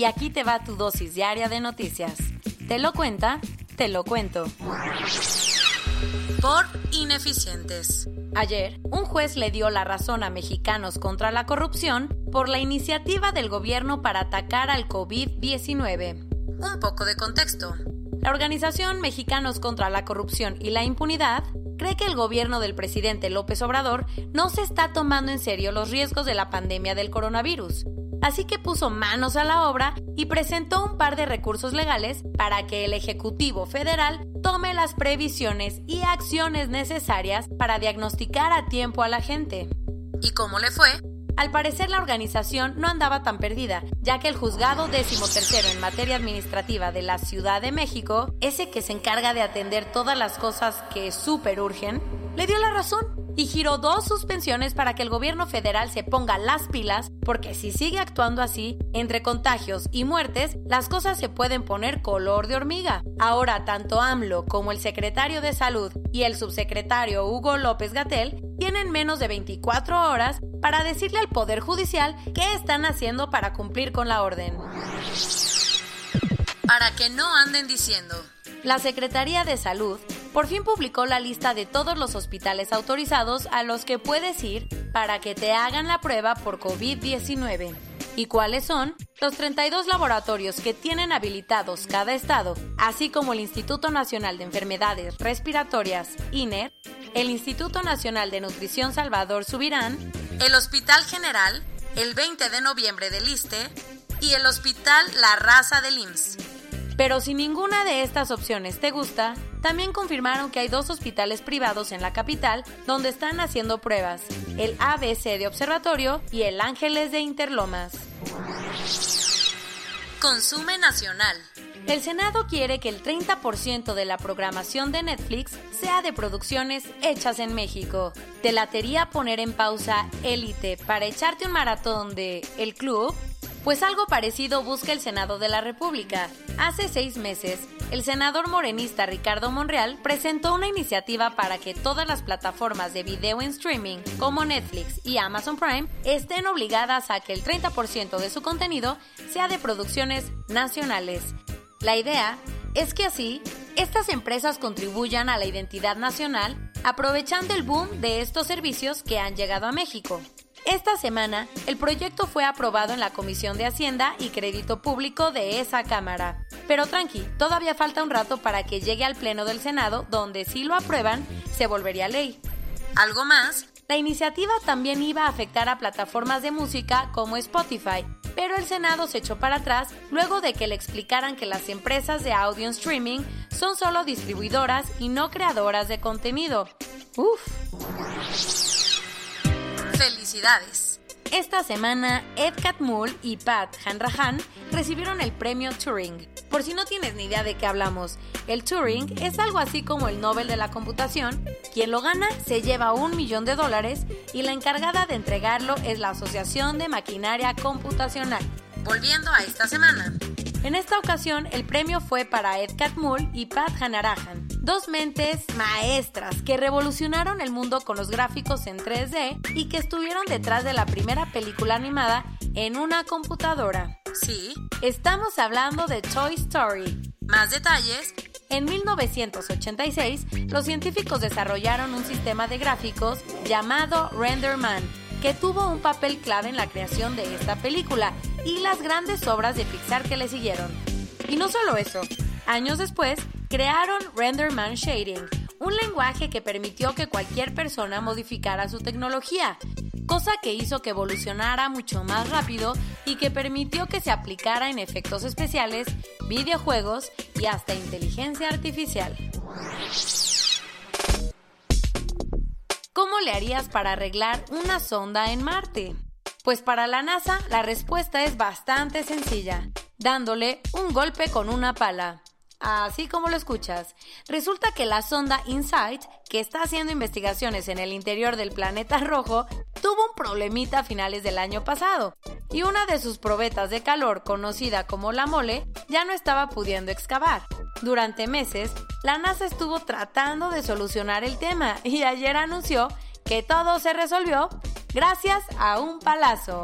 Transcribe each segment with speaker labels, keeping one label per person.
Speaker 1: y aquí te va tu dosis diaria de noticias. ¿Te lo cuenta? Te lo cuento. Por ineficientes. Ayer, un juez le dio la razón a Mexicanos contra la corrupción por la iniciativa del gobierno para atacar al COVID-19. Un poco de contexto. La organización Mexicanos contra la Corrupción y la Impunidad cree que el gobierno del presidente López Obrador no se está tomando en serio los riesgos de la pandemia del coronavirus así que puso manos a la obra y presentó un par de recursos legales para que el Ejecutivo Federal tome las previsiones y acciones necesarias para diagnosticar a tiempo a la gente. ¿Y cómo le fue? Al parecer la organización no andaba tan perdida, ya que el juzgado decimotercero en materia administrativa de la Ciudad de México, ese que se encarga de atender todas las cosas que súper urgen, le dio la razón y giró dos suspensiones para que el gobierno federal se ponga las pilas, porque si sigue actuando así, entre contagios y muertes, las cosas se pueden poner color de hormiga. Ahora, tanto AMLO como el secretario de Salud y el subsecretario Hugo López Gatel tienen menos de 24 horas para decirle al Poder Judicial qué están haciendo para cumplir con la orden. Para que no anden diciendo. La Secretaría de Salud por fin publicó la lista de todos los hospitales autorizados a los que puedes ir para que te hagan la prueba por COVID-19. ¿Y cuáles son? Los 32 laboratorios que tienen habilitados cada estado, así como el Instituto Nacional de Enfermedades Respiratorias, INER, el Instituto Nacional de Nutrición Salvador Subirán, el Hospital General, el 20 de noviembre del ISTE y el Hospital La Raza del IMSS. Pero si ninguna de estas opciones te gusta, también confirmaron que hay dos hospitales privados en la capital donde están haciendo pruebas, el ABC de Observatorio y el Ángeles de Interlomas. Consume Nacional. El Senado quiere que el 30% de la programación de Netflix sea de producciones hechas en México. ¿Te latería poner en pausa Élite para echarte un maratón de El Club? Pues algo parecido busca el Senado de la República. Hace seis meses, el senador morenista Ricardo Monreal presentó una iniciativa para que todas las plataformas de video en streaming, como Netflix y Amazon Prime, estén obligadas a que el 30% de su contenido sea de producciones nacionales. La idea es que así, estas empresas contribuyan a la identidad nacional aprovechando el boom de estos servicios que han llegado a México. Esta semana, el proyecto fue aprobado en la Comisión de Hacienda y Crédito Público de esa Cámara. Pero tranqui, todavía falta un rato para que llegue al Pleno del Senado, donde si lo aprueban, se volvería ley. Algo más, la iniciativa también iba a afectar a plataformas de música como Spotify, pero el Senado se echó para atrás luego de que le explicaran que las empresas de audio streaming son solo distribuidoras y no creadoras de contenido. Uf. Felicidades. Esta semana, Ed Catmull y Pat Hanrahan recibieron el premio Turing. Por si no tienes ni idea de qué hablamos, el Turing es algo así como el Nobel de la computación. Quien lo gana se lleva un millón de dólares y la encargada de entregarlo es la Asociación de Maquinaria Computacional. Volviendo a esta semana. En esta ocasión, el premio fue para Ed Catmull y Pat Hanrahan, dos mentes maestras que revolucionaron el mundo con los gráficos en 3D y que estuvieron detrás de la primera película animada en una computadora. Sí, estamos hablando de Toy Story. Más detalles en 1986, los científicos desarrollaron un sistema de gráficos llamado RenderMan, que tuvo un papel clave en la creación de esta película y las grandes obras de Pixar que le siguieron. Y no solo eso, años después crearon RenderMan Shading, un lenguaje que permitió que cualquier persona modificara su tecnología, cosa que hizo que evolucionara mucho más rápido y que permitió que se aplicara en efectos especiales, videojuegos y hasta inteligencia artificial. ¿Cómo le harías para arreglar una sonda en Marte? Pues para la NASA la respuesta es bastante sencilla. dándole un golpe con una pala. Así como lo escuchas, resulta que la sonda InSight, que está haciendo investigaciones en el interior del planeta rojo, tuvo un problemita a finales del año pasado, y una de sus probetas de calor, conocida como la mole, ya no estaba pudiendo excavar. Durante meses, la NASA estuvo tratando de solucionar el tema y ayer anunció que todo se resolvió gracias a un palazo.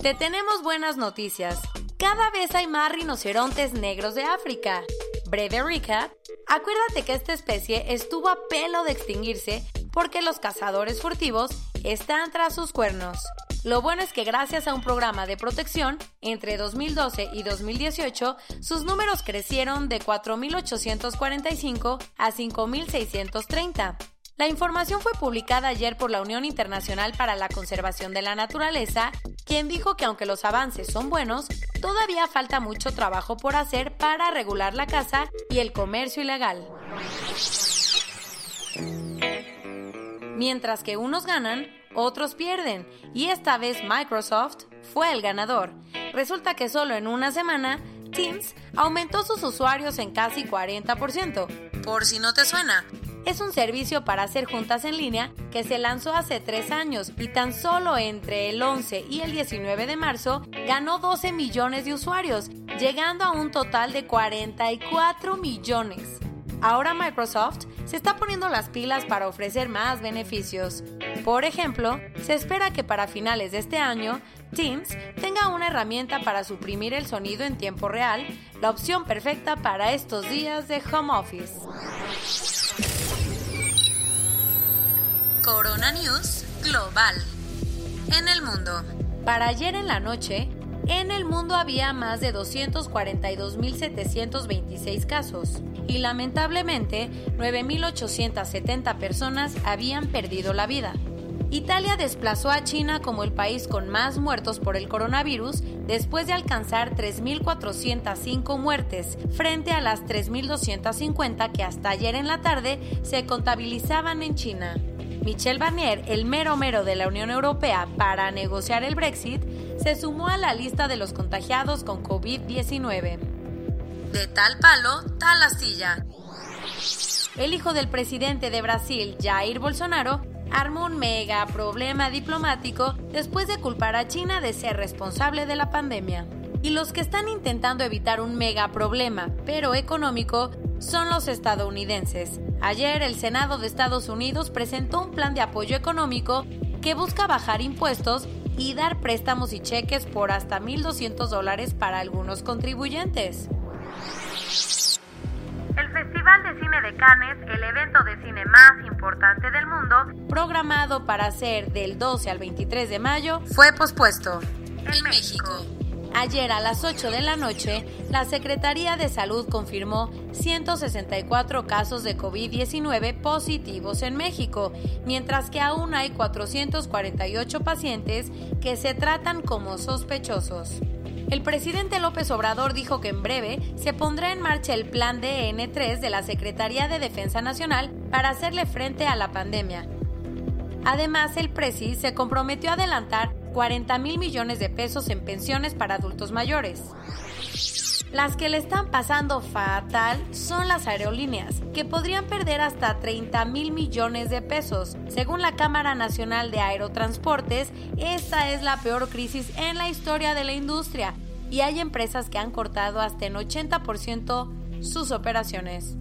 Speaker 1: Te tenemos buenas noticias. Cada vez hay más rinocerontes negros de África. Breve recap. Acuérdate que esta especie estuvo a pelo de extinguirse porque los cazadores furtivos están tras sus cuernos. Lo bueno es que gracias a un programa de protección, entre 2012 y 2018, sus números crecieron de 4.845 a 5.630. La información fue publicada ayer por la Unión Internacional para la Conservación de la Naturaleza, quien dijo que aunque los avances son buenos, todavía falta mucho trabajo por hacer para regular la caza y el comercio ilegal. Mientras que unos ganan, otros pierden, y esta vez Microsoft fue el ganador. Resulta que solo en una semana, Teams aumentó sus usuarios en casi 40%. Por si no te suena, es un servicio para hacer juntas en línea que se lanzó hace tres años y tan solo entre el 11 y el 19 de marzo ganó 12 millones de usuarios, llegando a un total de 44 millones. Ahora Microsoft se está poniendo las pilas para ofrecer más beneficios. Por ejemplo, se espera que para finales de este año, Teams tenga una herramienta para suprimir el sonido en tiempo real, la opción perfecta para estos días de home office. Corona News Global. En el mundo. Para ayer en la noche, en el mundo había más de 242.726 casos y lamentablemente 9.870 personas habían perdido la vida. Italia desplazó a China como el país con más muertos por el coronavirus después de alcanzar 3.405 muertes frente a las 3.250 que hasta ayer en la tarde se contabilizaban en China. Michel Barnier, el mero mero de la Unión Europea para negociar el Brexit, se sumó a la lista de los contagiados con COVID-19. De tal palo, tal astilla. El hijo del presidente de Brasil, Jair Bolsonaro, armó un mega problema diplomático después de culpar a China de ser responsable de la pandemia. Y los que están intentando evitar un mega problema, pero económico, son los estadounidenses. Ayer el Senado de Estados Unidos presentó un plan de apoyo económico que busca bajar impuestos y dar préstamos y cheques por hasta 1.200 dólares para algunos contribuyentes. El Festival de Cine de Cannes, el evento de cine más importante del mundo, programado para ser del 12 al 23 de mayo, fue pospuesto. En, México. Ayer a las 8 de la noche, la Secretaría de Salud confirmó 164 casos de COVID-19 positivos en México, mientras que aún hay 448 pacientes que se tratan como sospechosos. El presidente López Obrador dijo que en breve se pondrá en marcha el plan DN3 de la Secretaría de Defensa Nacional para hacerle frente a la pandemia. Además, el presi se comprometió a adelantar 40 mil millones de pesos en pensiones para adultos mayores. Las que le están pasando fatal son las aerolíneas, que podrían perder hasta 30 mil millones de pesos. Según la Cámara Nacional de Aerotransportes, esta es la peor crisis en la historia de la industria y hay empresas que han cortado hasta en 80% sus operaciones.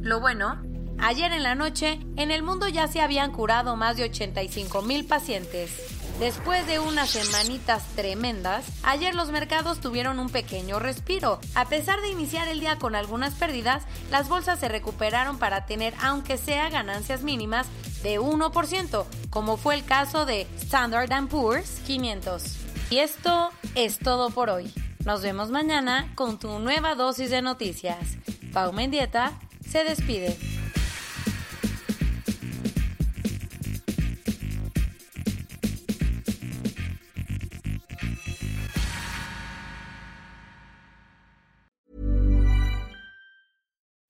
Speaker 1: Lo bueno, ayer en la noche, en el mundo ya se habían curado más de 85 mil pacientes. Después de unas semanitas tremendas, ayer los mercados tuvieron un pequeño respiro. A pesar de iniciar el día con algunas pérdidas, las bolsas se recuperaron para tener, aunque sea ganancias mínimas, de 1%, como fue el caso de Standard Poor's 500. Y esto es todo por hoy. Nos vemos mañana con tu nueva dosis de noticias. Pau Mendieta se despide.